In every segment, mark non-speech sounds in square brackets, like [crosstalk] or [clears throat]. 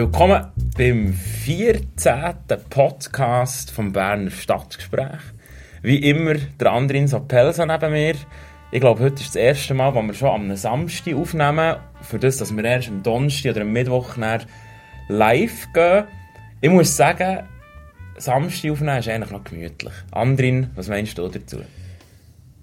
Willkommen beim 14. Podcast vom Berner Stadtgespräch. Wie immer, der Andrin Sapelsa neben mir. Ich glaube, heute ist das erste Mal, wo wir schon am Samstag aufnehmen, für das, dass wir erst am Donnerstag oder am Mittwoch live gehen. Ich muss sagen, Samstag aufnehmen ist eigentlich noch gemütlich. Andrin, was meinst du dazu?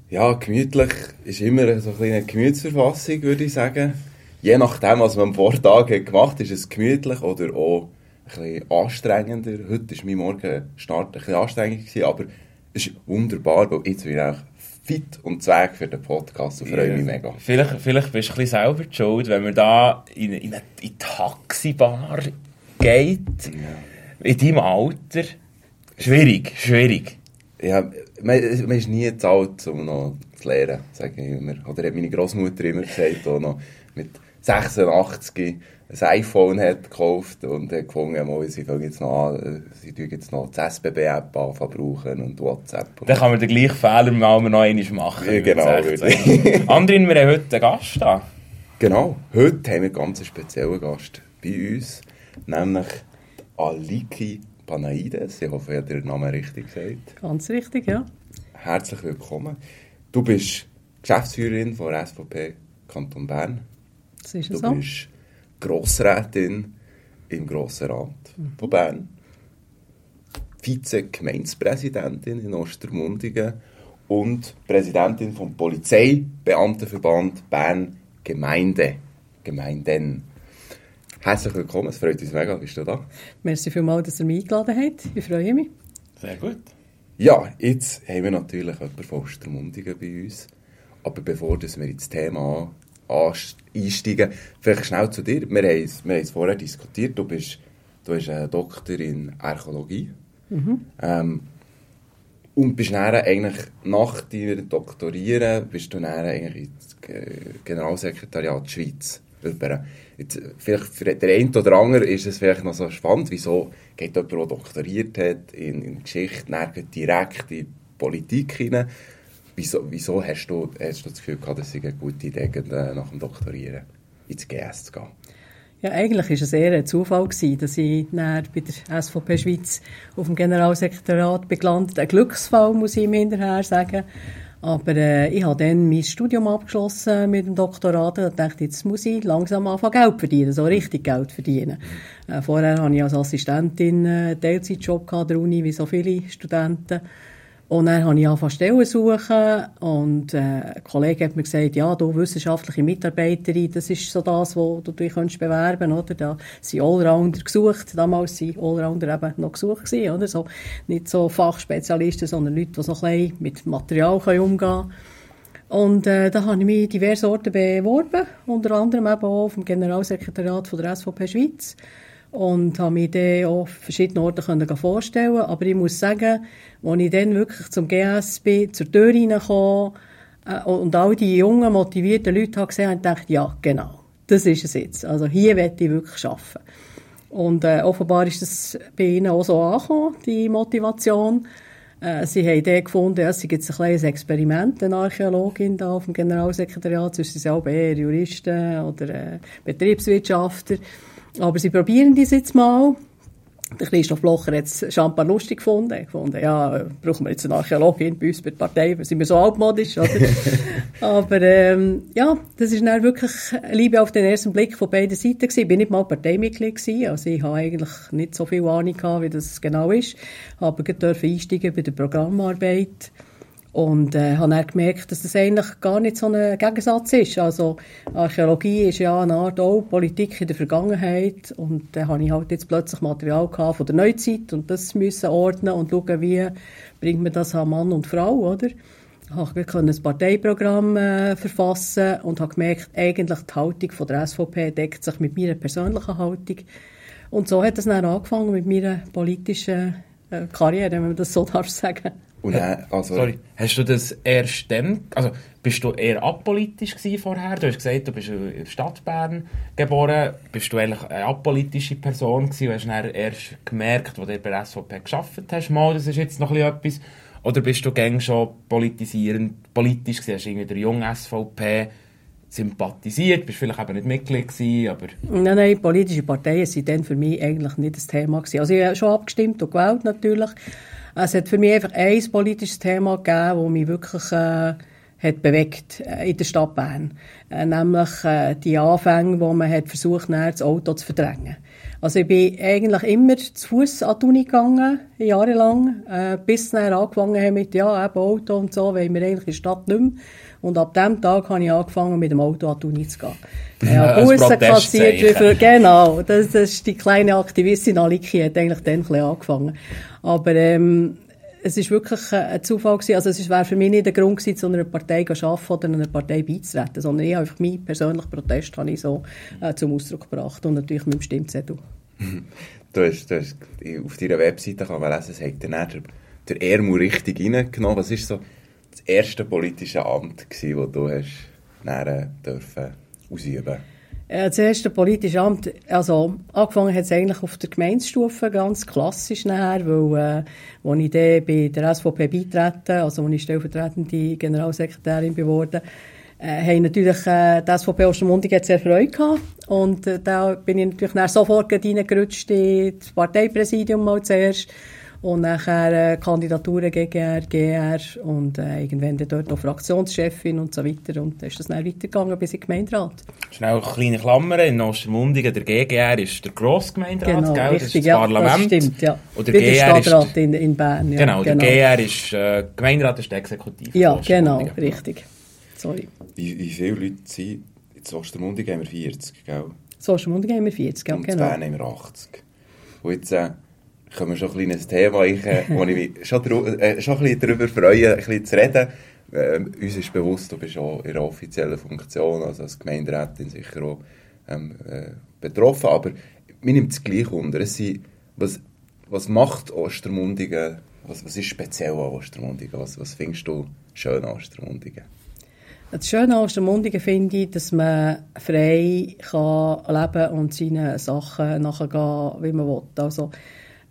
Ja, gemütlich ist immer so eine Gemütsverfassung, würde ich sagen. Je nachdem, was man am Vortag hat gemacht hat, ist es gemütlich oder auch ein bisschen anstrengender. Heute war mein Morgenstart ein bisschen anstrengend, gewesen, aber es ist wunderbar, weil jetzt bin ich auch fit und zweig für den Podcast und freue mich mega. Vielleicht, vielleicht bist du ein bisschen selber schuld, wenn man da in, in eine in die Taxibar geht, ja. in deinem Alter. Schwierig, schwierig. Ja, man, man ist nie zu alt, um noch zu lernen, sage ich immer. Oder hat meine Großmutter immer gesagt, auch noch mit 86 ein iPhone hat gekauft und hat gefunden, mal, sie fangen jetzt noch an, sie tun jetzt noch das SBB-App brauchen und WhatsApp. Und dann kann man den gleichen Fehler mal noch einmal machen. Ja, genau. Andrin, wir haben heute einen Gast da. Genau, heute haben wir einen ganz speziellen Gast bei uns, nämlich Aliki Panaides. Ich hoffe, ich habe den Namen richtig gesagt. Ganz richtig, ja. Herzlich willkommen. Du bist Geschäftsführerin von SVP Kanton Bern. Das ist du so. bist Grossrätin im Grossen Rat mhm. von Bern. Vize-Gemeindepräsidentin in Ostermundigen und Präsidentin vom Polizeibeamtenverband Bern Gemeinde. Gemeinden. Herzlich willkommen, es freut uns mega, bist du da? Merci vielmals, dass ihr mich eingeladen habt. Ich freue mich. Sehr gut. Ja, jetzt haben wir natürlich jemanden von Ostermundigen bei uns. Aber bevor wir ins Thema einsteigen, vielleicht schnell zu dir. Wir haben es, wir haben es vorher diskutiert. Du bist, du bist ein Doktor in Archäologie. Mhm. Ähm, und bist dann eigentlich nach deinem Doktorieren bist du dann eigentlich ins Generalsekretariat der Schweiz über. Jetzt, vielleicht für den einen oder anderen ist es vielleicht noch so spannend, wieso geht jemand, der doktoriert hat in, in Geschichte, direkt in die Politik hinein. Wieso, wieso hast, du, hast du das Gefühl gehabt, dass es eine gute Idee äh, nach dem Doktorieren ins GS zu gehen? Ja, eigentlich war es eher ein Zufall, gewesen, dass ich bei der SVP Schweiz auf dem Generalsekretariat gelandet Ein Glücksfall, muss ich ihm hinterher sagen. Aber äh, ich habe dann mein Studium abgeschlossen mit dem Doktorat und dachte, jetzt muss ich langsam anfangen Geld verdienen, so richtig Geld verdienen. Äh, vorher hatte ich als Assistentin einen Teilzeitjob an der Uni, wie so viele Studenten. Und dann habe ich angefangen Stellen suchen und äh, ein Kollege hat mir gesagt, ja, du wissenschaftliche Mitarbeiterin, das ist so das, wo du dich bewerben kannst, oder? Da sind Allrounder gesucht, damals waren Allrounder eben noch gesucht gewesen, oder? So, nicht so Fachspezialisten, sondern Leute, die so ein bisschen mit Material können umgehen können. Und äh, da habe ich mich diverse Orte beworben, unter anderem eben auch vom Generalsekretariat von der SVP Schweiz und habe mich dann auch verschiedene Orte vorstellen Aber ich muss sagen, als ich dann wirklich zum GS bin, zur Tür reingekommen äh, und all die jungen, motivierten Leute habe gesehen habe, dachte ja, genau, das ist es jetzt. Also hier werde ich wirklich arbeiten. Und äh, offenbar ist das bei ihnen auch so angekommen, die Motivation. Äh, sie haben dann gefunden, es gibt ein kleines Experiment, eine Archäologin da auf dem Generalsekretariat, sonst sind sie auch eher Juristen oder äh, Betriebswirtschaftler. Aber sie probieren das jetzt mal. Der Christoph Blocher hat es scheinbar lustig gefunden. Gefunden, ja, brauchen wir jetzt eine Archäologin bei uns bei der Partei, sind wir so altmodisch, oder? [laughs] Aber, ähm, ja, das ist dann wirklich Liebe auf den ersten Blick von beiden Seiten gewesen. Ich bin nicht mal Parteimitglied gewesen, also ich habe eigentlich nicht so viel Ahnung gehabt, wie das genau ist. Aber ich durfte einsteigen bei der Programmarbeit. Und äh, habe dann gemerkt, dass das eigentlich gar nicht so ein Gegensatz ist. Also Archäologie ist ja eine Art auch Politik in der Vergangenheit. Und da äh, habe ich halt jetzt plötzlich Material gehabt von der Neuzeit und das müssen ordnen und schauen, wie bringt man das an Mann und Frau, oder? Ich konnte ein Parteiprogramm äh, verfassen und habe gemerkt, eigentlich die Haltung von der SVP deckt sich mit meiner persönlichen Haltung. Und so hat es dann angefangen mit meiner politischen äh, Karriere, wenn man das so [laughs] darf sagen. Und dann, also, Sorry, hast du das erst dann, also bist du eher apolitisch vorher? Du hast gesagt, du bist in der Stadt Bern geboren. Bist du eigentlich eine apolitische Person gewesen? hast dann erst gemerkt, wo du bei der SVP geschafft hast, mal, das ist jetzt noch etwas. Oder bist du gängig schon politisierend, politisch gewesen? Hast du irgendwie der junge SVP sympathisiert, bist vielleicht eben nicht Mitglied gewesen, aber... Nein, nein, politische Parteien sind dann für mich eigentlich nicht das Thema gewesen. Also ich habe schon abgestimmt und gewählt natürlich. Es hat für mich einfach ein politisches Thema gegeben, das mich wirklich äh, hat bewegt äh, in der Stadt Bern. Äh, nämlich äh, die Anfänge, wo man hat versucht, das Auto zu verdrängen. Also ich bin eigentlich immer zu Fuß an die Uni gegangen, jahrelang, äh, bis dann angefangen haben mit, ja, eben Auto und so, weil wir eigentlich in der Stadt nicht mehr. Und ab dem Tag habe ich angefangen, mit dem Auto an die Uni zu gehen. [laughs] Ja, Bussen kassiert, für, genau, das, das ist die kleine Aktivistin Aliki, hat eigentlich dann ein bisschen angefangen. Aber, ähm, es ist wirklich ein Zufall gewesen. Also es wäre für mich nicht der Grund gewesen, zu einer Partei zu arbeiten oder einer Partei beizutreten, sondern ich habe einfach meinen persönlichen Protest habe ich so äh, zum Ausdruck gebracht und natürlich mit dem Stimmzettel. [laughs] Du hast, du hast auf deiner Webseite kann man lesen, es hat der, der Ermu richtig reingenommen. Was war so das erste politische Amt, das du hast dann, dürfen ausüben äh, das erste politische Amt, also angefangen hat es eigentlich auf der Gemeindestufe, ganz klassisch nachher, weil, äh, als ich dann bei der SVP beitreten, also als ich stellvertretende Generalsekretärin geworden äh, haben natürlich äh, die SVP Ostermundigen sehr Freude gehabt. Und äh, da bin ich natürlich dann sofort reingerutscht ins Parteipräsidium mal zuerst. Und nachher äh, Kandidaturen GGR, GR und äh, irgendwann dort noch Fraktionschefin und so weiter. Und dann ist das dann weitergegangen bis in den Gemeinderat. Schnell eine kleine Klammer, in Ostermundigen, der GGR ist der Grossgemeinderat, genau, gell? Richtig, das ist das ja, Parlament. Das stimmt, ja. Und der Wie GR Stadtrat ist, in, in Bern. Ja, genau, genau, der GR ist, äh, Gemeinderat ist der Exekutiv. Ja, genau, richtig. Sorry. Wie, wie viele Leute sind, in Ostermundigen haben wir 40, gell? In Ostermundigen haben wir 40, ja, und genau. in Bern haben wir 80. Und jetzt, äh, können wir schon ein kleines Thema, ich, äh, wo ich mich schon, äh, schon ein darüber freue, ein bisschen zu reden. Äh, uns ist bewusst, du bist auch in einer offiziellen Funktion, also als Gemeinderätin sicher auch ähm, äh, betroffen, aber mir nimmt es gleich unter. Es sind, was, was macht Ostermundigen, was, was ist speziell an Ostermundigen, was, was findest du schön an Ostermundigen? Das Schöne an Ostermundigen finde ich, dass man frei kann leben und seine Sachen nachgehen, wie man will. Also,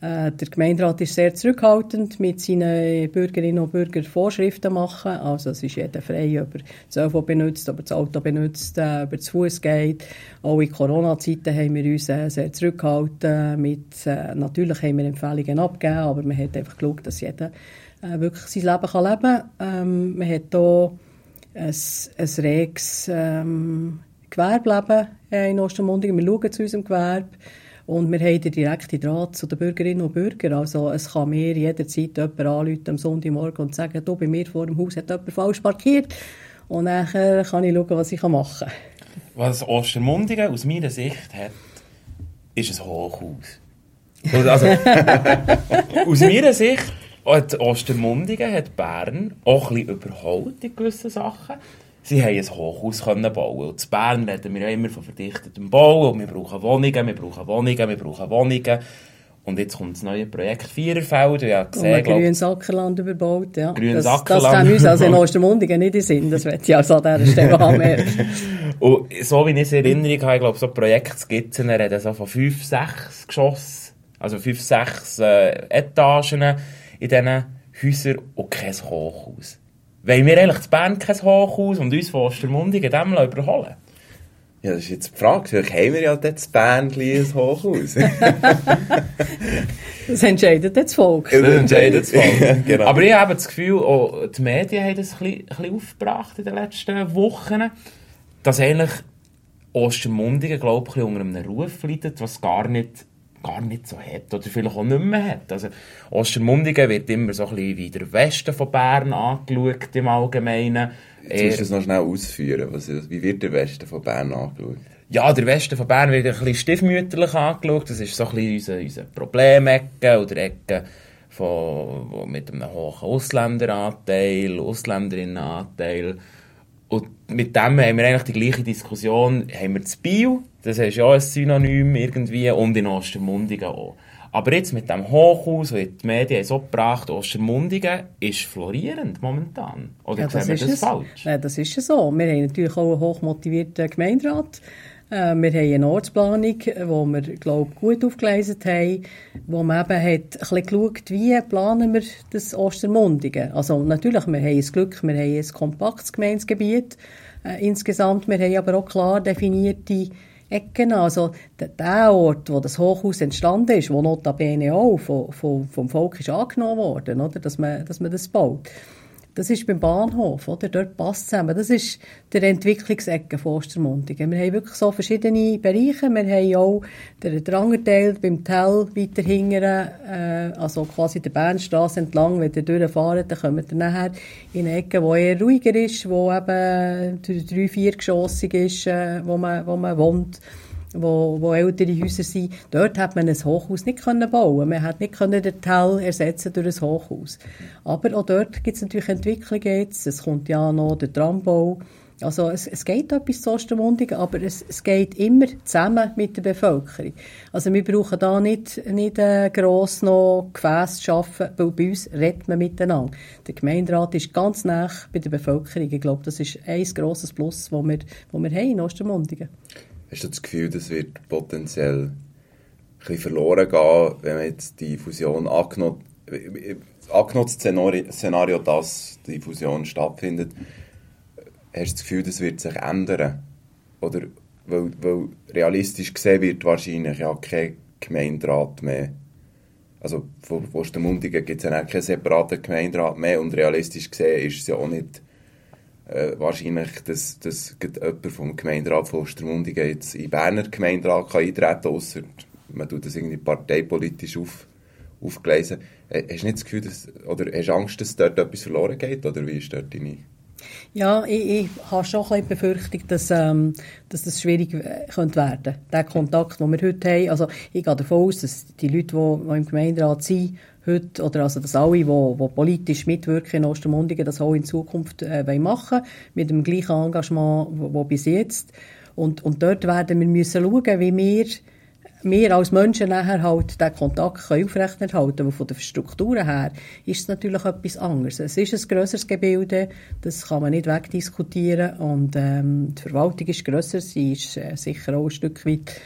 äh, der Gemeinderat ist sehr zurückhaltend mit seinen Bürgerinnen und Bürgern Vorschriften machen. Also es ist jeder frei, ob er das Auto benutzt, ob er das Auto benutzt, äh, ob er zu Fuß geht. Auch in Corona-Zeiten haben wir uns äh, sehr zurückgehalten. Mit, natürlich haben wir Empfehlungen abgegeben, aber man hat einfach geschaut, dass jeder wirklich sein Leben kann leben kann. Ähm, man hat hier ein, ein reges ähm, äh, in Ostermundigen. Wir schauen zu unserem Gewerbe. Und wir haben den direkten Draht zu den Bürgerinnen und Bürgern. Also es kann mir jederzeit jemand anrufen am Sonntagmorgen und sagen, du, bei mir vor dem Haus hat jemand falsch parkiert. Und dann kann ich schauen, was ich machen kann. Was Ostermundigen aus meiner Sicht hat, ist ein Hochhaus. Also, [laughs] aus meiner Sicht hat Ostermundigen hat Bern auch ein bisschen überholt in gewissen Sachen sie haben ein Hochhaus können bauen. Und in Bern reden wir ja immer von verdichtetem Bau und wir brauchen Wohnungen, wir brauchen Wohnungen, wir brauchen Wohnungen. Und jetzt kommt das neue Projekt Viererfeld. Ja, gesehen, und grünes Ackerland überbaut, ja. Grünes das, Ackerland. Das kann uns also in [laughs] Ostermundigen nicht in Sinn. Das wird ja also an dieser Stelle [laughs] haben. und so wie ich es in Erinnerung habe, ich glaube, so Projektskizzen reden so von fünf, sechs Geschossen, also fünf, sechs äh, Etagen in diesen Häusern und kein Hochhaus. Wollen wir eigentlich zu Bern kein Hochhaus und uns von Ostermundigen dem überholen? Ja, das ist jetzt die Frage. Vielleicht haben wir ja dort zu Bern ein Hochhaus. [laughs] das entscheidet das Volk. Das entscheidet das Volk. genau. Aber ich habe das Gefühl, auch die Medien haben das ein bisschen, ein bisschen aufgebracht in den letzten Wochen, dass eigentlich Ostermundigen, glaube ich, unter einem Ruf leidet, was gar nicht gar nicht so hat oder vielleicht auch nicht mehr hat. Also Ostermundigen wird immer so ein bisschen wie der Westen von Bern angeschaut im Allgemeinen. Jetzt musst du das noch schnell ausführen. Was, wie wird der Westen von Bern angeschaut? Ja, der Westen von Bern wird ein bisschen stiefmütterlich angeschaut. Das ist so ein bisschen unser, unser Problemecke oder Ecke von, mit einem hohen Ausländeranteil, Ausländerinnenanteil. Und mit dem haben wir eigentlich die gleiche Diskussion, haben wir das Bio, das ist ja auch ein Synonym irgendwie, und in Ostermundigen auch. Aber jetzt mit dem Hochhaus, das die Medien so gebracht Ostermundigen ist florierend momentan. Oder ja, sehen wir das es. falsch? Ja, das ist ja so. Wir haben natürlich auch einen hochmotivierten Gemeinderat Äh, wir haben eine Ortsplanung, wo wir, glaube gut aufgelesen haben, wo man eben hat ein bisschen geschaut, wie planen wir das Ostermundigen. Also natürlich, wir haben das Glück, wir haben ein kompaktes Gemeindegebiet äh, insgesamt, wir haben aber auch klar definierte Ecken. Also der Ort, wo das Hochhaus entstanden ist, wo notabene auch vom, vom Volk ist angenommen worden, oder? Dass, man, dass man das baut. Das ist beim Bahnhof, oder? Dort passt zusammen. Das ist der Entwicklungsecke von Ostermundigen. Wir haben wirklich so verschiedene Bereiche. Wir haben auch den, den Teil beim Tell weiter hingern, äh, also quasi der Bernstraße entlang. Wenn ihr durchfahrt, dann kommt ihr nachher in eine Ecke, die eher ruhiger ist, wo eben drei, viergeschossig ist, äh, wo man, wo man wohnt wo, wo ältere Häuser sind, dort hat man ein Hochhaus nicht können bauen. Man hat nicht können den Teil ersetzen durch ein Hochhaus. Aber auch dort gibt es natürlich Entwicklungen jetzt. Es kommt ja noch der Trambau. Also es, es geht etwas zu Ostermundigen, aber es, es geht immer zusammen mit der Bevölkerung. Also wir brauchen da nicht, nicht äh, gross noch Gefäße zu schaffen, weil bei uns redet man miteinander. Der Gemeinderat ist ganz nah bei der Bevölkerung. Ich glaube, das ist ein grosses Plus, das wir, das wir haben in Ostermundigen. Hast du das Gefühl, das wird potenziell ein verloren gehen, wenn man jetzt die Fusion angenommen, angenommen Szenario, dass die Fusion stattfindet, hast du das Gefühl, das wird sich ändern? Oder weil, weil realistisch gesehen wird wahrscheinlich ja kein Gemeinderat mehr. Also von Ostermundigen gibt es ja keinen separaten Gemeinderat mehr und realistisch gesehen ist es ja auch nicht äh, wahrscheinlich, dass, dass jemand vom Gemeinderat von Ostermundigen jetzt in Berner Gemeinderat kann eintreten kann, ausser man tut das irgendwie parteipolitisch auf, aufgelesen. Äh, hast du nicht das Gefühl, dass, oder hast Angst, dass dort etwas verloren geht, oder wie ist dort deine... Ja, ich, ich habe schon ein bisschen Befürchtung, dass, ähm, dass das schwierig könnte werden Der Kontakt, den wir heute haben, also ich gehe davon aus, dass die Leute, die, die im Gemeinderat sind, heute, oder also, dass alle, die, die politisch mitwirken in Ostermundigen, das auch in Zukunft äh, machen mit dem gleichen Engagement, wie bis jetzt. Und, und dort werden wir müssen schauen, wie wir wir als Menschen nachher halt den Kontakt aufrechterhalten können. Von den Strukturen her ist es natürlich etwas anderes. Es ist ein grösseres Gebilde, das kann man nicht wegdiskutieren. Und ähm, die Verwaltung ist grösser, sie ist äh, sicher auch ein Stück weit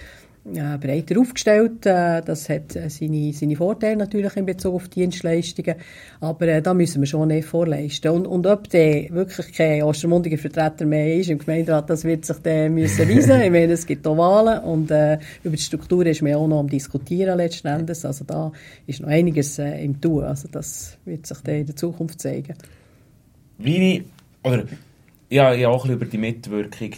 äh, breiter aufgestellt. Äh, das hat äh, seine, seine Vorteile natürlich in Bezug auf Dienstleistungen. Aber äh, da müssen wir schon nicht vorleisten. Und, und ob der wirklich kein Ostermundiger Vertreter mehr ist im Gemeinderat, das wird sich dann müssen weisen. ich meine, es gibt auch Wahlen und äh, über die Struktur ist man auch noch am diskutieren letzten Endes. Also da ist noch einiges äh, im Tun. Also das wird sich dann in der Zukunft zeigen. Wie, oder, ja, ja auch ein bisschen über die Mitwirkung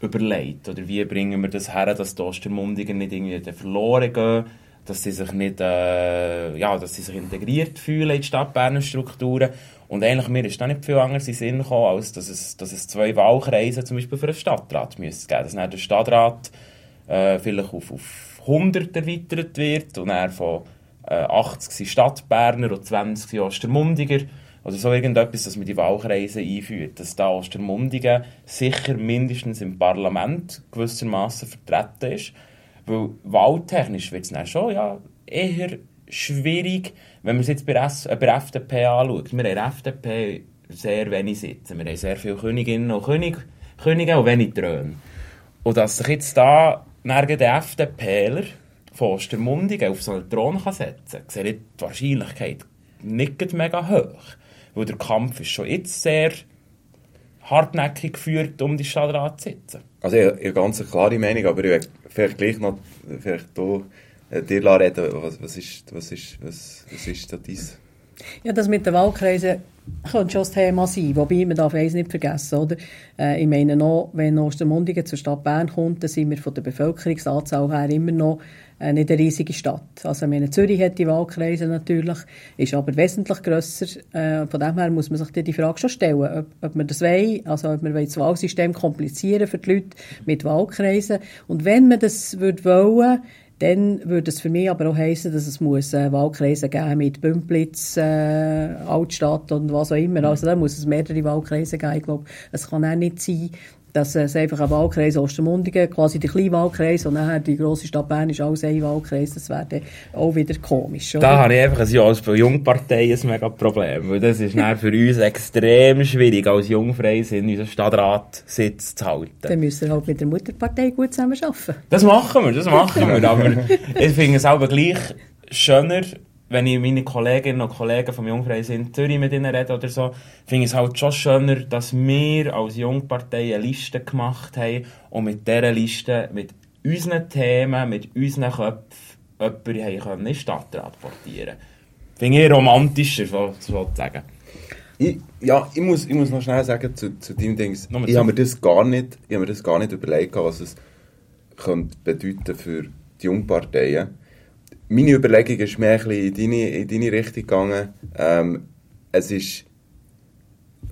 überlegt? Oder wie bringen wir das her, dass die Ostermundiger nicht irgendwie verloren gehen, dass sie sich nicht, äh, ja, dass sie sich integriert fühlen in die Stadtberner Strukturen. Und eigentlich, mir ist da nicht viel anderes in Sinn gekommen, als dass es, dass es zwei Wahlkreise zum Beispiel für einen Stadtrat müsste geben. Dass dann der Stadtrat äh, vielleicht auf, auf 100 erweitert wird und er von äh, 80 sind Stadtberner und 20 sind Ostermundiger. Oder so irgendetwas, dass man die Wahlkreise einführt. Dass da Ostermundigen sicher mindestens im Parlament gewissermaßen vertreten ist. Weil wahltechnisch wird es dann schon ja, eher schwierig, wenn man es jetzt bei, S äh, bei FDP anschaut. Wir haben FDP sehr wenig Sitze. Wir haben sehr viele Königinnen und König, Könige und wenig Throne. Und dass sich jetzt da der FDPler von Ostermundigen auf so einen Thron kann setzen kann, sehe ich die Wahrscheinlichkeit nicht mega hoch. Weil der Kampf ist schon jetzt sehr hartnäckig geführt, um die Stadtrat zu sitzen. Also ich, ich habe ganz eine klare Meinung, aber ich werde vielleicht gleich noch vielleicht äh, dir reden, was, was, ist, was, ist, was, was ist da dies? Ja, das mit den Wahlkreisen könnte schon das Thema sein, wobei man darf eines nicht vergessen, oder? Äh, ich meine noch, wenn Ostermundigen zur Stadt Bern kommt, dann sind wir von der Bevölkerungsanzahl her immer noch nicht eine riesige Stadt. Also ich meine, Zürich hat die Wahlkreise natürlich, ist aber wesentlich grösser. Äh, von dem her muss man sich die Frage schon stellen, ob, ob man das will, also ob man das Wahlsystem komplizieren für die Leute mit Wahlkreisen. Und wenn man das würde wollen, dann würde es für mich aber auch heißen, dass es muss äh, Wahlkreise geben mit Bümplitz, äh, Altstadt und was auch immer. Also da muss es mehrere Wahlkreise geben. Ich glaube, es kann auch nicht sein, dass es einfach ein Wahlkreis Ostermundigen, quasi der kleine Wahlkreis und nachher die grosse Stadt Bern ist alles ein Wahlkreis, das wäre dann auch wieder komisch, oder? Da habe ich einfach als, als Jungpartei ein mega Problem, weil das ist dann für uns extrem schwierig, als Jungfreisinn unseren Stadtratssitz zu halten. Dann müsst ihr halt mit der Mutterpartei gut zusammen arbeiten. Das machen wir, das machen wir, aber [laughs] ich finde es auch gleich schöner, wenn ich meine Kolleginnen und Kollegen vom Jungfreisinn in Zürich mit ihnen rede oder so, finde ich es halt schon schöner, dass wir als Jungpartei eine Liste gemacht haben und mit dieser Liste, mit unseren Themen, mit unseren Köpfen, jemanden haben in den Stadtrat portieren Finde ich romantischer, sozusagen. Ich, ja, ich muss, ich muss noch schnell sagen zu, zu deinem Ding. Ich habe mir das gar nicht, ich habe mir das gar nicht überlegt, was es könnte bedeuten für die Jungparteien meine Überlegung ist mehr ein in deine, in deine Richtung gegangen. Ähm, es ist,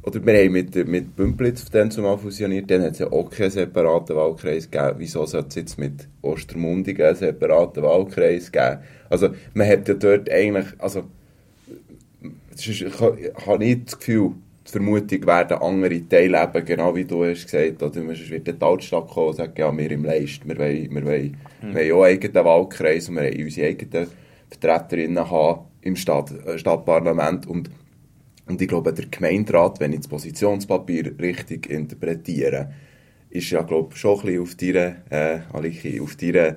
oder wir haben mit, mit Bümplitz dann zumal fusioniert, dann hat es ja auch keinen separaten Wahlkreis gegeben. Wieso sollte es jetzt mit Ostermundigen einen separaten Wahlkreis geben? Also, man hat ja dort eigentlich, also, ist, ich habe nicht das Gefühl, die Vermutung werden andere teilhaben, genau wie du hast gesagt, oder man wird in die Altstadt kommen und sagen, ja, wir im Leist, wir wollen, wir wollen, mhm. wir haben auch einen eigenen Wahlkreis und wir wollen unsere eigenen Vertreterinnen haben im Stadt, äh, Stadtparlament und, und ich glaube, der Gemeinderat, wenn ich das Positionspapier richtig interpretiere, ist ja, glaube ich, schon ein bisschen auf deiner, äh, Aliki, auf deiner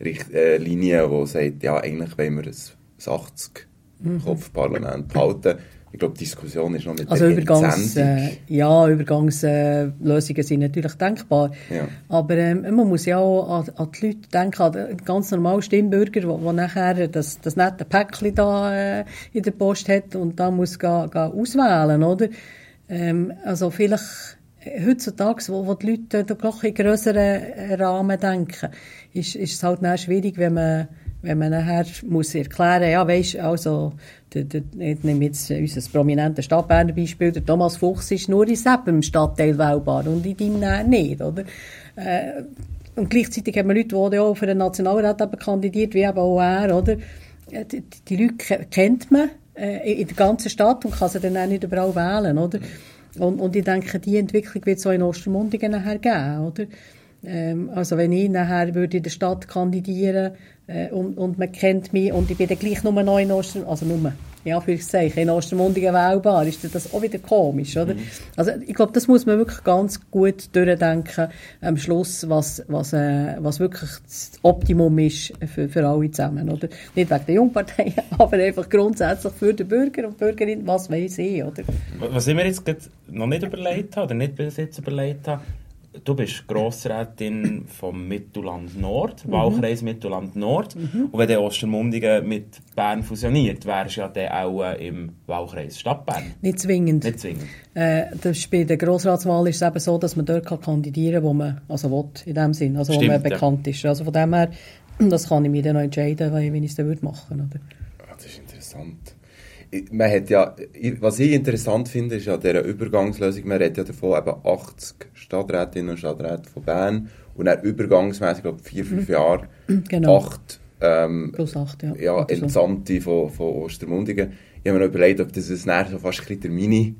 Richt äh, Linie, die sagt, ja, eigentlich wollen wir ein 80-Kopf-Parlament mhm. halten ich glaube, die Diskussion ist noch mit also der Übergangs, äh, Ja, Übergangslösungen äh, sind natürlich denkbar. Ja. Aber ähm, man muss ja auch an, an, die Leute denken, an den ganz normalen Stimmbürger, der nachher das, das nette Päckchen da äh, in der Post hat und da muss gehen, gehen auswählen, oder? Ähm, also vielleicht heutzutage, wo, wo die Leute doch in grösseren Rahmen denken, ist, ist es halt schwierig, wenn man wenn man nachher muss erklären, ja, weisst, also, der, der, ich nehme jetzt unser prominentes Stadtberner Beispiel, der Thomas Fuchs ist nur in seinem Stadtteil wählbar und in deinem nicht, oder? Äh, und gleichzeitig haben wir Leute, die auch für den Nationalrat eben kandidiert, wie eben auch er, oder? Die, die Leute kennt man äh, in der ganzen Stadt und kann sie dann auch nicht überall wählen, oder? Und, und ich denke, die Entwicklung wird es auch in Ostermundigen nachher geben, oder? Ähm, also wenn ich nachher würde in der Stadt kandidieren äh, und, und man kennt mich und ich bin dann gleich nur noch in Ostermundigen, also nur, ja, für Zeichen, in Ostermundigen wählbar, ist das auch wieder komisch, oder? Mhm. Also ich glaube, das muss man wirklich ganz gut durchdenken am Schluss, was, was, äh, was wirklich das Optimum ist für, für alle zusammen, oder? Nicht wegen der Jungpartei, [laughs] aber einfach grundsätzlich für den Bürger und Bürgerin, was weiß ich, oder? Was ich mir jetzt noch nicht überlegt habe, oder nicht bis jetzt überlegt habe, du bist Grossrätin vom Mittelland Nord, mhm. Wahlkreis Mittelland Nord. Mhm. Und wenn der Ostermundigen mit Bern fusioniert, wärst du ja dann auch äh, im Wahlkreis Stadt Bern. Nicht zwingend. Nicht zwingend. Äh, das bei der Grossratswahl ist es eben so, dass man dort kann kandidieren kann, wo man also will, in dem Sinn, also Stimmt, wo man bekannt ja. ist. Also von dem her, [clears throat] das kann ich mir dann noch entscheiden, wenn ich es dann machen würde. Ah, das ist interessant man hat ja, was ich interessant finde, ist ja dieser Übergangslösung, man redet ja davon, eben 80 Stadträtinnen und Stadträte von Bern und dann übergangsmäßig, glaube vier, fünf mhm. Jahre, [clears throat] genau. acht, ähm, Plus acht, ja. ja Entsandte von, von Ostermundigen. Ich habe mir noch überlegt, ob das jetzt so fast ein der Mini-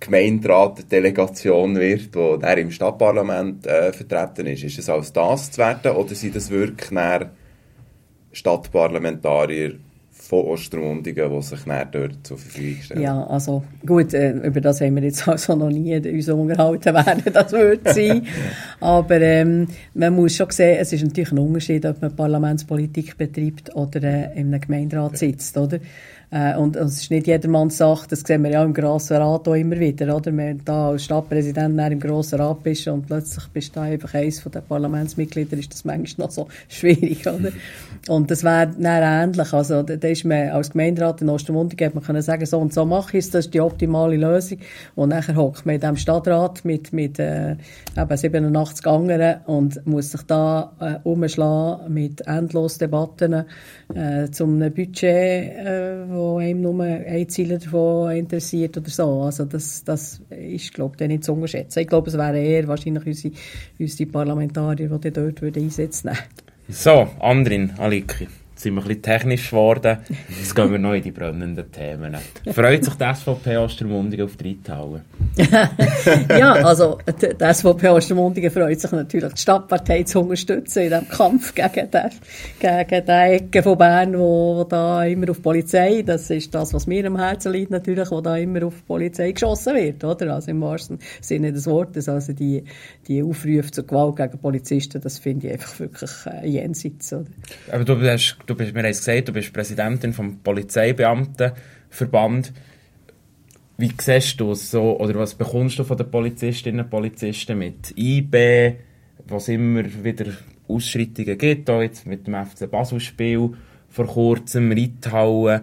Gemeinderat-Delegation wird, die dann im Stadtparlament äh, vertreten ist. Ist es als das zu werten oder sind das wirklich Stadtparlamentarier von Ostermundigen, die sich dann dort zur Verfügung stellen. Ja, also gut, äh, über das haben wir jetzt [laughs] also noch nie uns unterhalten werden, [laughs] das wird sein. Aber ähm, man muss schon sehen, es ist natürlich ein Unterschied, ob man Parlamentspolitik betreibt oder äh, in einem Gemeinderat sitzt, oder? Äh, und, und, es ist nicht jedermanns Sache, das sehen wir ja im Grossen Rat auch immer wieder, oder? Wenn du da als Stadtpräsident im Grossen Rat bist und plötzlich bist du da einfach eines von den Parlamentsmitgliedern, ist das manchmal noch so [laughs] schwierig, oder? [laughs] Und das wäre dann ähnlich, also da ist man als Gemeinderat in Ostermundigen, hätte man können sagen, so und so mache ich es, das ist die optimale Lösung. Und nachher hockt man in diesem Stadtrat mit, mit äh, eben 87 anderen und muss sich da äh, umschlagen mit endlosen Debatten äh, zum Budget, äh, wo einem nur ein Ziel davon interessiert oder so. Also das, das ist, glaube ich, nicht zu unterschätzen. Ich glaube, es wären eher wahrscheinlich unsere, unsere Parlamentarier, die dort einsetzen würden. So, Andrin, Aliki, sind wir ein bisschen technisch geworden. Jetzt gehen wir noch in die brennenden Themen. Freut sich die SVP Ostermundigen auf die Reithalle? [laughs] ja, also die, die SVP Ostermundigen freut sich natürlich, die Stadtpartei zu unterstützen in diesem Kampf gegen die, gegen die Ecke von Bern, wo, wo da immer auf die Polizei, das ist das, was mir am Herzen liegt natürlich, wo da immer auf die Polizei geschossen wird, oder? Also im wahrsten Sinne des Wortes, also die, die Aufrufe zur Gewalt gegen Polizisten, das finde ich einfach wirklich äh, jenseits, oder? Aber du bist, du bist, mir hast gesagt, du bist Präsidentin vom Polizeibeamtenverband. Wie siehst du es so, oder was bekommst du von den Polizistinnen und Polizisten mit IB, was immer wieder Ausschreitungen gibt, auch jetzt mit dem FC Basel-Spiel vor kurzem, Reithauen,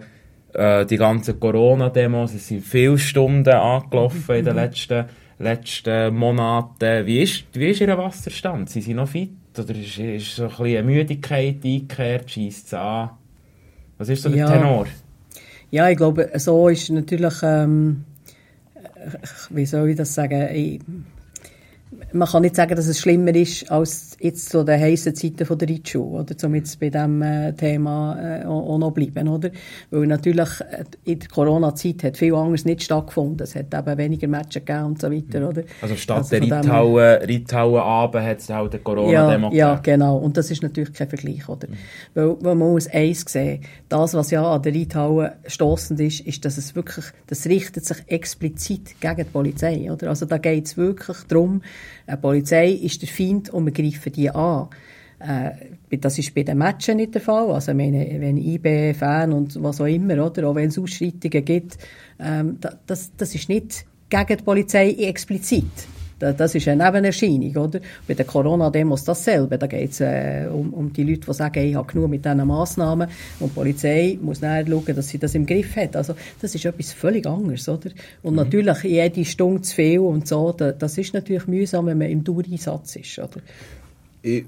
äh, die ganzen Corona-Demos, es sind viele Stunden angelaufen in den mhm. letzten, letzten Monaten. Wie ist, wie ist Ihr Wasserstand? Sind Sie noch fit? Oder ist, ist so ein bisschen eine Müdigkeit eingekehrt, schießt es an? Was ist so der ja. Tenor? Ja, ich glaube, so ist natürlich, ähm, wie soll ich das sagen, ich, man kann nicht sagen, dass es schlimmer ist als jetzt zu den heißen Zeiten von der Reitschule, oder, um jetzt bei diesem äh, Thema äh, auch noch bleiben, oder? Weil natürlich äh, in der Corona-Zeit hat viel anderes nicht stattgefunden. Es hat eben weniger Matches gegeben und so weiter, mhm. oder? Also statt also der Reithauen-Abend hat es halt eine Corona-Demo ja, ja, genau. Und das ist natürlich kein Vergleich, oder? Mhm. Weil, weil man muss eins sehen, das, was ja an der Reithauen stossend ist, ist, dass es wirklich, das richtet sich explizit gegen die Polizei, oder? Also da geht es wirklich darum, die Polizei ist der Feind und wir greifen die an. Äh, das ist bei den Matchen nicht der Fall. Also, meine, wenn IB-Fan und was auch immer, oder, auch wenn es Ausschreitungen gibt, ähm, das, das ist nicht gegen die Polizei explizit. Das ist eine Nebenerscheinung, oder? Bei den Corona-Demos dasselbe. Da geht es äh, um, um die Leute, die sagen, ich habe genug mit diesen Massnahmen. Und die Polizei muss dann schauen, dass sie das im Griff hat. Also, das ist etwas völlig anderes, oder? Und mhm. natürlich, jede Stunde zu viel und so, das ist natürlich mühsam, wenn man im Dauereinsatz ist, oder? Ich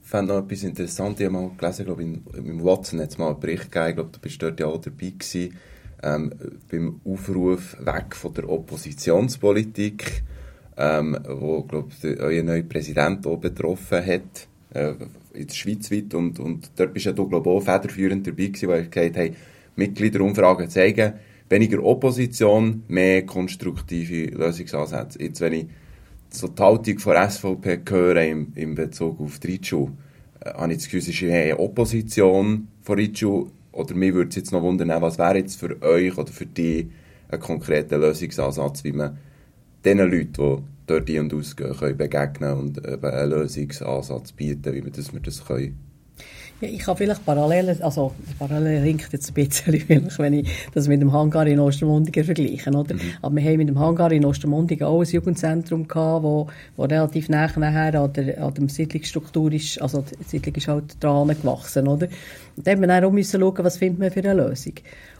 fand noch etwas interessant. Ich habe mal gelesen, glaube in, im Watson hat es mal einen Bericht gegeben, ich glaube, du bist dort ja auch dabei gewesen, ähm, beim Aufruf weg von der Oppositionspolitik ähm, wo, glaube ich, euer neuer Präsident auch betroffen hat, äh, in der Schweiz weit. Und, und dort bist ja du, glaube ich, auch federführend dabei gewesen, weil ich gesagt habe, Mitgliederumfragen zeigen, weniger Opposition, mehr konstruktive Lösungsansätze. Jetzt, wenn ich so die Haltung von SVP höre in, in Bezug auf die Ritschu, äh, habe ich das Gefühl, ist eine Opposition von Ritschu, oder mir würde es jetzt noch wundern, was wäre jetzt für euch oder für die ein konkreter Lösungsansatz, wie man den Leuten, die dort ein- und ausgehen, können begegnen und einen Lösungsansatz bieten, wie wir das, wir das können. Ja, ich habe vielleicht parallel, also parallel ringt jetzt ein bisschen, [laughs] wenn ich das mit dem Hangar in Ostermundigen vergleiche, oder? Mhm. Aber wir haben mit dem Hangar in Ostermundigen auch ein Jugendzentrum gehabt, wo, wo relativ nah nachher an, der, an der Siedlungsstruktur ist, also die Siedlung ist halt dran gewachsen, oder? Und da haben wir dann auch müssen schauen, was finden wir für eine Lösung.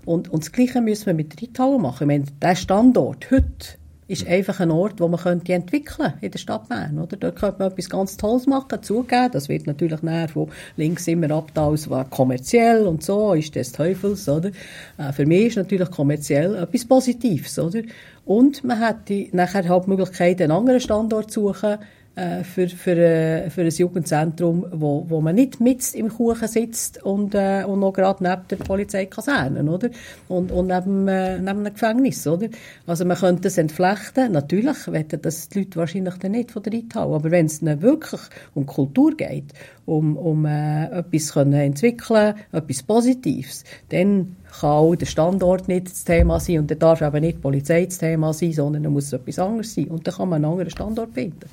Und, und das Gleiche müssen wir mit Reithauen machen. Ich meine, der Standort heute, ist einfach ein Ort, wo man könnte entwickeln in der Stadt Bern. Oder? Dort könnte man etwas ganz Tolles machen, zugeben. Das wird natürlich näher von links immer abtausen, war kommerziell und so, ist des Teufels. Oder? Äh, für mich ist natürlich kommerziell etwas Positives. Oder? Und man hätte nachher halt die Möglichkeit, einen anderen Standort zu suchen, äh, für, für, äh, für ein Jugendzentrum, wo, wo man nicht mit im Kuchen sitzt und, äh, und noch gerade neben der Polizeikaserne, oder? Und, und neben, äh, neben einem Gefängnis, oder? Also man könnte das entflechten. Natürlich wetten das die Leute wahrscheinlich dann nicht von der Reithau. Aber wenn es wirklich um Kultur geht, um, um äh, etwas können entwickeln, etwas Positives, dann kann auch der Standort nicht das Thema sein und dann darf eben nicht die Polizei das Thema sein, sondern dann muss es etwas anderes sein. Und dann kann man einen anderen Standort finden.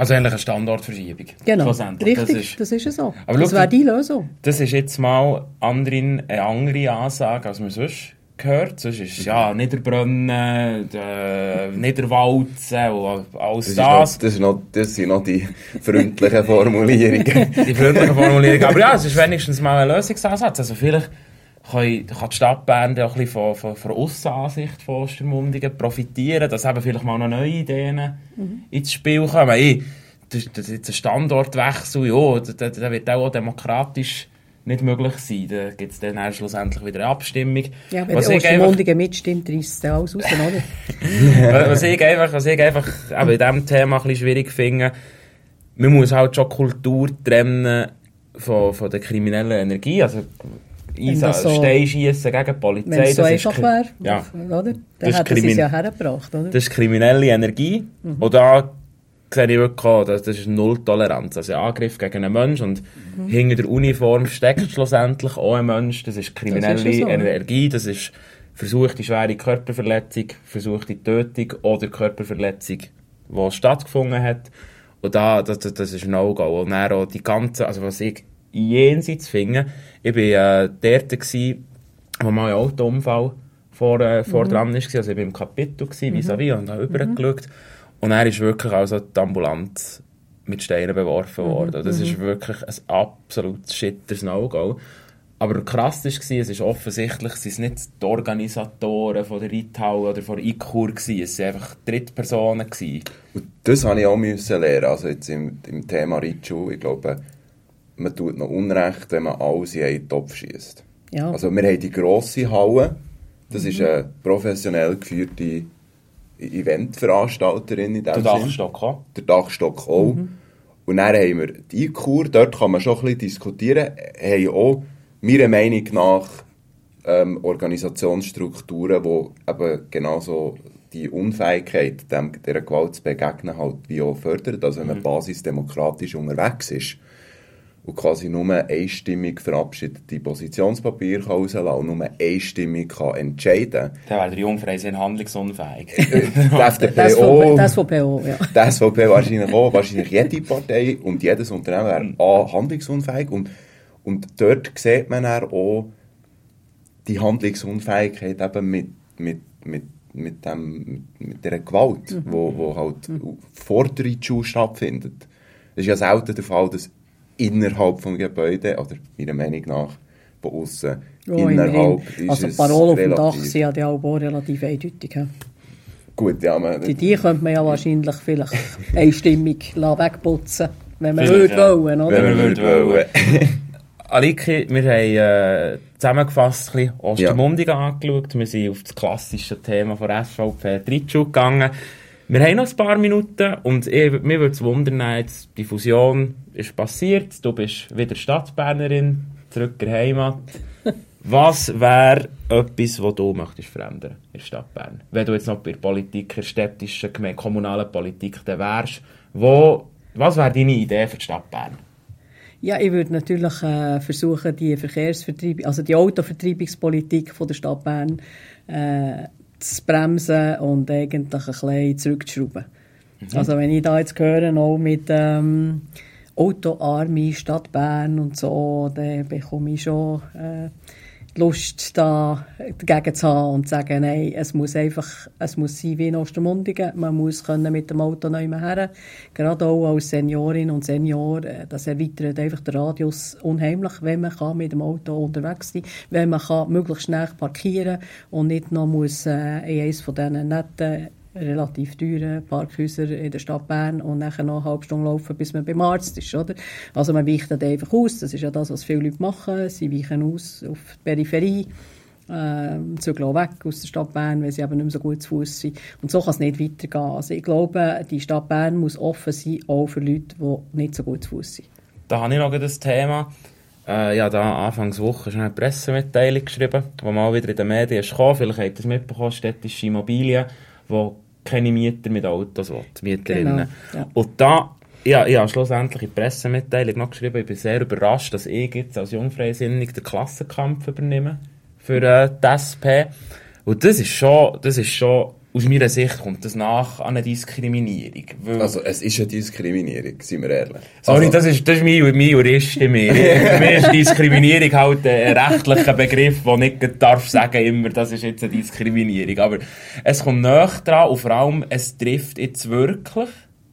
Also eigentlich eine Standortverschiebung. Genau, richtig, das ist, das ist so. Aber das wäre die Lösung. Das ist jetzt mal anderen, eine andere Ansage, als man sonst gehört. Sonst ist es ja Niederbrennen, äh, Niederwalzen und alles das. das. Ist noch, das, ist noch, das sind noch die freundlichen Formulierungen. [laughs] die freundlichen Formulierungen. Aber ja, es ist wenigstens mal ein Lösungsansatz. Also vielleicht kann, kann die Stadt Bern auch ein bisschen von, von, von Aussenansicht von Ostermundigen profitieren, dass eben vielleicht mal noch neue Ideen mhm. ins Spiel kommen. Hey, das, das ist ein Standortwechsel, ja, der, der wird auch demokratisch nicht möglich sein. Da gibt es dann schlussendlich wieder eine Abstimmung. Ja, wenn was der Ostermundigen mitstimmt, reißt es alles raus, oder? [laughs] was ich einfach, was ich einfach eben in diesem Thema ein bisschen schwierig finde, man muss halt schon Kultur trennen von, von der kriminellen Energie, also Das Steinschiessen gegen die Polizei. Wenn es so das ist einfach kri- wäre, Ja. oder? Das Dann ist hätten sie es ja hergebracht, oder? Das ist kriminelle Energie. Und da sehe ich wirklich auch, dass das ist Nulltoleranz. Also ein Angriff gegen einen Menschen und hinter der Uniform steckt schlussendlich auch ein Mensch. Das ist kriminelle Das ist so. Energie. Das ist versuchte schwere Körperverletzung, versuchte Tötung oder Körperverletzung, die stattgefunden hat. Und da, das, das, das ist ein No-Go. Und dann auch die ganze, also was ich jenseits finde, ich war äh, dort, gewesen, wo mal ein Autounfall vor, äh, vor dran ist. Also ich war im Kapitel, gewesen, vis-à-vis, und habe rübergeschaut. Und er ist wirklich also die Ambulanz mit Steinen beworfen worden. Das ist wirklich ein absolut shitters No-Go. Aber krass war, es ist offensichtlich, es sind nicht die Organisatoren von der Reithalle oder von der ICUR, es waren einfach Drittpersonen. Und das habe ich auch müssen lernen. Also jetzt im, im Thema Reitschuh, ich glaube, man tut noch Unrecht, wenn man alles in einen Topf schießt. Ja. Also wir haben die grosse Halle, das ist eine professionell geführte Eventveranstalterin in Der dem Sinn. Dachstock auch. Der Dachstock auch. Und dann haben wir die Kur, dort kann man schon ein bisschen diskutieren, haben auch meiner Meinung nach ähm, Organisationsstrukturen, die eben genauso die Unfähigkeit, dem, dieser Gewalt zu begegnen, halt wie auch fördern. Also wenn man basisdemokratisch unterwegs ist und quasi nur einstimmig verabschiedete Positionspapier kann rauslassen und nur einstimmig kann entscheiden Dann wäre der Jungfreisinn handlungsunfähig. [laughs] Die FDP Das auch. das von PO, ja. Die SVP wahrscheinlich auch, wahrscheinlich jede Partei und jedes Unternehmen wäre A, handlungsunfähig und, und dort sieht man dann auch die Handlungsunfähigkeit eben mit, mit, mit, mit, dem, mit dieser Gewalt, wo, wo halt vor der Reitschuh stattfindet. Es ist ja selten der Fall, dass innerhalb des Gebäudes, oder meiner Meinung nach, von außen Ja, immerhin. innerhalb ist Also es die Parolen auf dem Dach sind ja die auch relativ eindeutig. ja. Gut, ja, man, Die, die könnte man ja wahrscheinlich vielleicht [laughs] einstimmig wegputzen wenn man würde ja. wollen, oder? wenn man würde wollen. Aliki, wir haben äh, zusammengefasst ein bisschen Ostermundigen angeschaut. Wir sind auf das klassische Thema von SVP Drittschuh gegangen. Wir haben noch ein paar Minuten und ich, mir würde es wundern, jetzt, die Fusion ist passiert, du bist wieder Stadtbernerin, zurück in Heimat. [laughs] Was wäre etwas, was du möchtest verändern in der Stadt Bern? Wenn du jetzt noch bei der Politik, in der städtischen, kommunalen Politik dann wärst, wo, was wäre deine Idee für die Stadt Bern? Ja, ich würde natürlich äh, versuchen, die Verkehrsvertreibung, also die Autovertreibungspolitik von der Stadt Bern äh, zu bremsen und eigentlich ein bisschen zurückzuschrauben. Also wenn ich da jetzt höre, auch mit ähm, Autoarme Stadt Bern und so, dann bekomme ich schon äh, Lust, da dagegen zu haben und zu sagen, nein, es muss einfach, es muss sein wie in Ostermundigen, man muss können mit dem Auto neu her, gerade auch als Seniorin und Senior, äh, das erweitert einfach den Radius unheimlich, wenn man mit dem Auto unterwegs sein wenn man kann möglichst schnell parkieren und nicht noch muss äh, in eines von diesen netten relativ teuren Parkhäuser in der Stadt Bern und nachher noch eine halbe Stunde laufen, bis man beim Arzt ist, oder? Also man weicht dann einfach aus, das ist ja das, was viele Leute machen, sie weichen aus auf die Peripherie, ähm, zügeln weg aus der Stadt Bern, weil sie eben nicht mehr so gut zu Fuß sind. Und so kann es nicht weitergehen. Also ich glaube, die Stadt Bern muss offen sein, auch für Leute, die nicht so gut zu Fuß sind. Da habe ich noch das Thema. Äh, ja, da Anfangswoche schon eine Pressemitteilung geschrieben, wo mal wieder in den Medien gekommen. Vielleicht habt ihr es mitbekommen, städtische Immobilien, wo keine Mieter mit Autos will, Mieterinnen. Genau, ja. Und da, ja, ich habe schlussendlich in die Pressemitteilung noch geschrieben, ich bin sehr überrascht, dass ich jetzt als Jungfreisinnig den Klassenkampf übernehme für äh, die SP. Und das ist schon, das ist schon, aus meiner Sicht kommt das nach an eine Diskriminierung. Also es ist eine Diskriminierung, seien wir ehrlich. Sorry, also, das ist, das ist mein, mein Jurist in mir. [laughs] Für mich ist Diskriminierung halt ein rechtlicher Begriff, der nicht darf sagen immer, das ist jetzt eine Diskriminierung. Aber es kommt näher dran und vor allem, es trifft jetzt wirklich,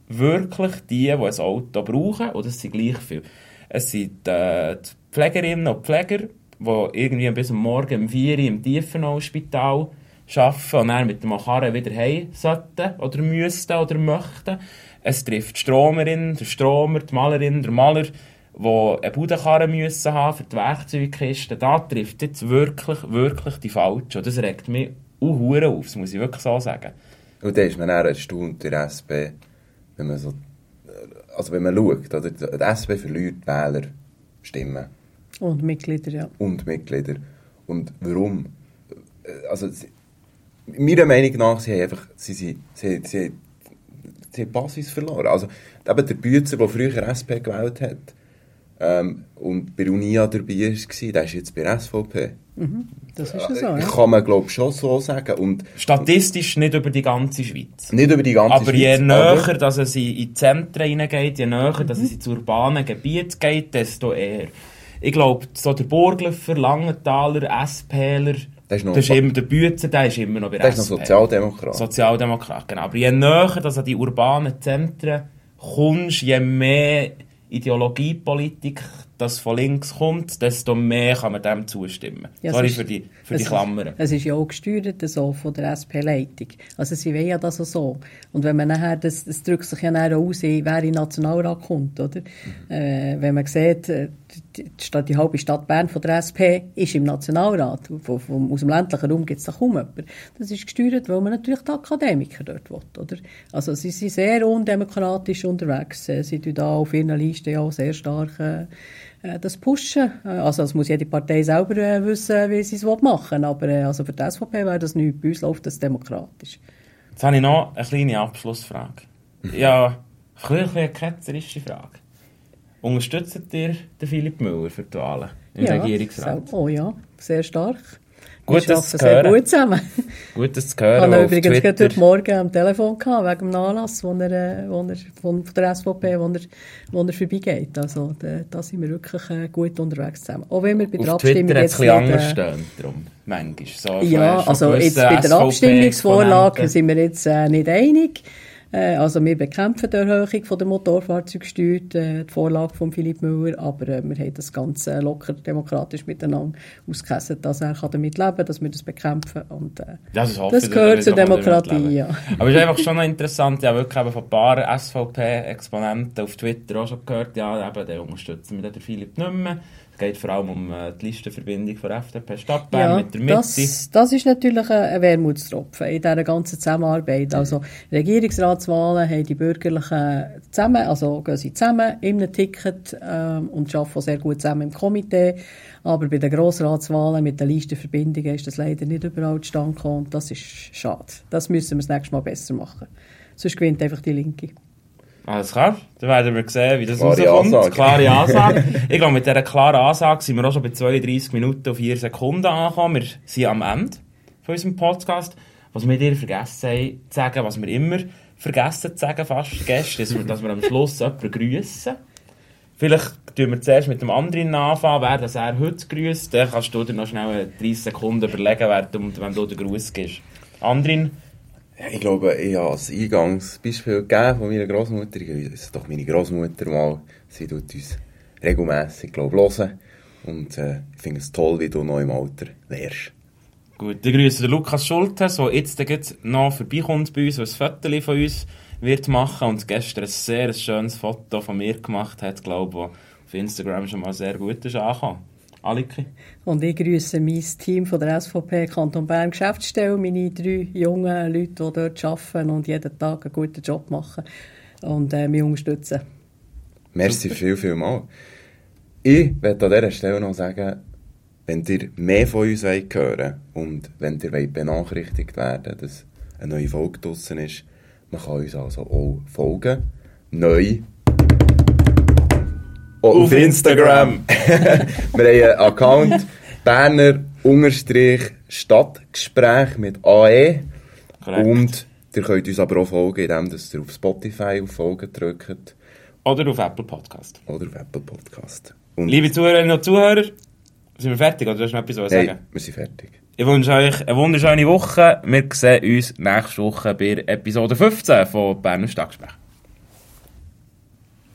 wirklich die, die ein Auto brauchen, und das sind gleich viele. Es sind äh, die Pflegerinnen und Pfleger, die irgendwie bis Morgen um 4 Uhr im Tiefenau-Spital arbeiten und dann mit dem Karren wieder heim sollten oder müssten oder möchten. Es trifft die Stromerin, der Stromer, die Malerin, der Maler, die eine Budenkarre müssen haben für die Werkzeugkiste. Da trifft jetzt wirklich, wirklich die Falschen. Und das regt mich auch hure auf, das muss ich wirklich so sagen. Und dann ist man dann erstaunt in der SP, wenn man so, also wenn man schaut, oder? Die SP verliert Wähler Stimmen. Und Mitglieder, ja. Und Mitglieder. Und warum? Also, meiner Meinung nach, sie haben einfach, sie, sie, sie, sie, sie, haben Basis verloren. Also, eben der Bützer, der früher SP gewählt hat, ähm, und bei Unia dabei war, der ist jetzt bei SVP. Das ist ja so, ja. Kann man, glaube ich, schon so sagen. Und Statistisch nicht über die ganze Schweiz. nicht über die ganze Aber je Schweiz, näher, dass es in in die Zentren hineingeht, je näher, dass es ins urbane Gebiet geht, desto eher. Ich glaube, so der Burglöffer, Langenthaler, SPler, Das ist noch- das ist immer der Bützer, der ist immer noch bei Der ist noch. Sozialdemokrat. Sozialdemokrat, genau. Aber je näher dass an die urbanen Zentren kommst, je mehr Ideologiepolitik das von links kommt, desto mehr kann man dem zustimmen. Ja, Sorry ist- für die, für es die ist- Klammern. Es ist ja auch gesteuert so von der SP-Leitung. Also sie wollen ja das auch so. Und wenn man nachher, das, das drückt sich ja nachher aus, wer in den Nationalrat kommt, oder? Äh, wenn man sieht, äh, die, die, Stadt, die halbe Stadt Bern von der SP ist im Nationalrat. Von, von, aus dem ländlichen Raum gibt es da kaum jemanden. Das ist gesteuert, weil man natürlich die Akademiker dort will, oder? Also sie sind sehr undemokratisch unterwegs. Äh, Sie tun da auf ihren Listen ja auch sehr stark äh, äh, das pushen. Äh, Also das muss jede Partei selber äh, wissen, wie sie es machen will. Aber äh, also für die SVP wäre das nichts. Bei uns läuft das demokratisch. Jetzt habe ich noch eine kleine Abschlussfrage. [laughs] Ja, ein bisschen eine ketzerische Frage. Unterstützt ihr den Philipp Müller für die Wahlen im Regierungsrat? so- Oh ja, sehr stark. Gut, Wir arbeiten sehr gut zusammen. Gut, das zu Ich hören. ihn auf übrigens Twitter- heute Morgen am Telefon gehabt, wegen dem Anlass, wo er, äh, wo er von, der SVP, wo er, wo er vorbeigeht. Also da, da sind wir wirklich äh, gut unterwegs zusammen. Auch wenn wir bei der Auf Abstimmung Twitter jetzt ein bisschen nicht, anders äh, stehen, darum, manchmal. So, Ja, also jetzt bei der Abstimmungsvorlage sind wir jetzt äh, nicht einig. Äh, also wir bekämpfen die Erhöhung von der Motorfahrzeugsteuer, äh, die Vorlage von Philipp Müller, aber äh, wir haben das Ganze locker demokratisch miteinander ausgekesselt, dass er damit leben kann, dass wir das bekämpfen und äh, Das, ist das gehört zur Demokratie, ja. Aber es ist einfach schon noch interessant, ja wirklich eben von ein paar SVP-Exponenten auf Twitter auch schon gehört, ja, eben, der unterstützen wir den Philipp nicht mehr. Es geht vor allem um äh, die Listenverbindung von FDP Stadt Bern Ja, mit der Mitte. das, das ist natürlich ein Wermutstropfen in dieser ganzen Zusammenarbeit. Also Regierungsratswahlen haben die Bürgerlichen zusammen, also gehen sie zusammen in einem Ticket ähm, und arbeiten sehr gut zusammen im Komitee. Aber bei den Grossratswahlen mit den Listenverbindungen ist das leider nicht überall zustande gekommen und das ist schade. Das müssen wir das nächste Mal besser machen. Sonst gewinnt einfach die Linke. Alles klar, dann werden wir sehen, wie das Klare rauskommt. Ansage. Klare Ansage. [laughs] ich glaube, mit dieser klaren Ansage sind wir auch schon bei 32 Minuten und 4 Sekunden angekommen. Wir sind am Ende von unserem Podcast. Was wir dir vergessen haben zu sagen, was wir immer vergessen zu sagen, fast Gäste, ist, dass wir am Schluss jemanden grüßen. Vielleicht tun wir zuerst mit dem anderen anfangen, wer das er heute grüßt. Dann kannst du dir noch schnell 30 Sekunden überlegen, wer du, wenn du den Gruß gibst. Andrin, ich glaube, ich habe ein Eingangsbeispiel gegeben von meiner Großmutter. Ich ist doch meine Großmutter mal. Sie tut uns regelmässig, glaube ich, hören. Und äh, ich finde es toll, wie du noch im Alter lernst. Gut, ich grüße den Lukas Schultes, der jetzt noch vorbeikommt bei uns, der ein Foto von uns wird machen und gestern ein sehr schönes Foto von mir gemacht hat, glaube ich, auf Instagram schon mal sehr gut ist angekommen. Aliki? Und ich grüße mein Team von der SVP Kanton Bern Geschäftsstelle, meine drei jungen Leute, die dort arbeiten und jeden Tag einen guten Job machen und äh, mich unterstützen. Merci viel, viel mal. Ich werde an dieser Stelle noch sagen, wenn ihr mehr von uns wollt hören und wenn ihr wollt benachrichtigt werden dass eine neue Folge draussen ist, man kann uns also auch folgen. Neu. Auch auf, Auf Instagram. [laughs] Wir haben einen Account Berner Unterstrich Stadtgespräch mit AE. Korrekt. Und ihr könnt uns aber auch folgen, indem ihr auf Spotify auf Folgen drückt Oder auf Apple Podcast. oder auf Apple Podcast. Und Liebe Zuhörerinnen und Zuhörer, sind wir fertig oder du hast noch etwas zu sagen? wir sind fertig. Ich wünsche euch eine wunderschöne Woche. Wir sehen uns nächste Woche bei Episode 15 von Berner Stadtgespräch.